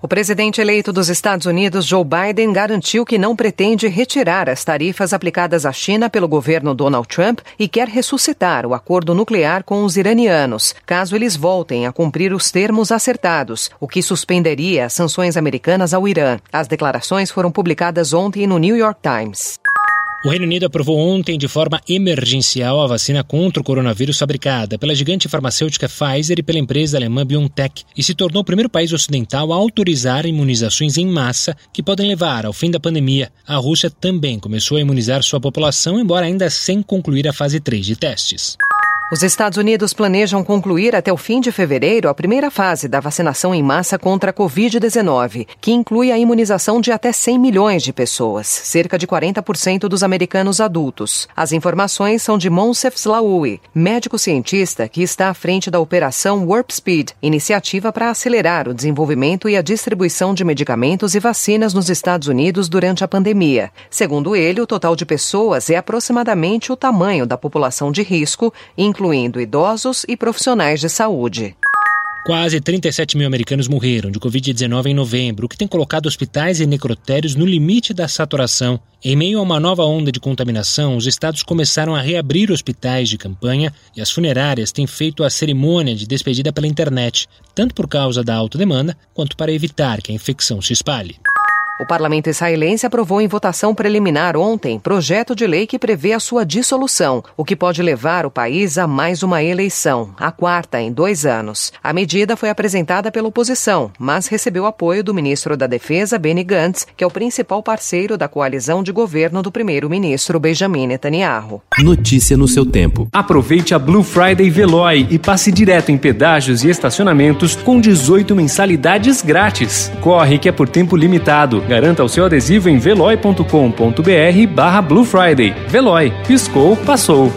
O presidente eleito dos Estados Unidos, Joe Biden, garantiu que não pretende retirar as tarifas aplicadas à China pelo governo Donald Trump e quer ressuscitar o acordo nuclear com os iranianos, caso eles voltem a cumprir os termos acertados, o que suspenderia as sanções americanas ao Irã. As declarações foram publicadas ontem no New York Times. O Reino Unido aprovou ontem de forma emergencial a vacina contra o coronavírus fabricada pela gigante farmacêutica Pfizer e pela empresa alemã BioNTech e se tornou o primeiro país ocidental a autorizar imunizações em massa que podem levar ao fim da pandemia. A Rússia também começou a imunizar sua população, embora ainda sem concluir a fase 3 de testes. Os Estados Unidos planejam concluir até o fim de fevereiro a primeira fase da vacinação em massa contra a Covid-19, que inclui a imunização de até 100 milhões de pessoas, cerca de 40% dos americanos adultos. As informações são de Monsef Slaoui, médico cientista que está à frente da operação Warp Speed, iniciativa para acelerar o desenvolvimento e a distribuição de medicamentos e vacinas nos Estados Unidos durante a pandemia. Segundo ele, o total de pessoas é aproximadamente o tamanho da população de risco, incluindo idosos e profissionais de saúde. Quase 37 mil americanos morreram de Covid-19 em novembro, o que tem colocado hospitais e necrotérios no limite da saturação. Em meio a uma nova onda de contaminação, os estados começaram a reabrir hospitais de campanha e as funerárias têm feito a cerimônia de despedida pela internet, tanto por causa da alta demanda quanto para evitar que a infecção se espalhe. O parlamento israelense aprovou em votação preliminar ontem projeto de lei que prevê a sua dissolução, o que pode levar o país a mais uma eleição, a quarta em dois anos. A medida foi apresentada pela oposição, mas recebeu apoio do ministro da Defesa, Benny Gantz, que é o principal parceiro da coalizão de governo do primeiro-ministro Benjamin Netanyahu. Notícia no seu tempo. Aproveite a Blue Friday Veloy e passe direto em pedágios e estacionamentos com 18 mensalidades grátis. Corre que é por tempo limitado. Garanta o seu adesivo em veloy.com.br barra Blue Friday. Veloy. Piscou, passou.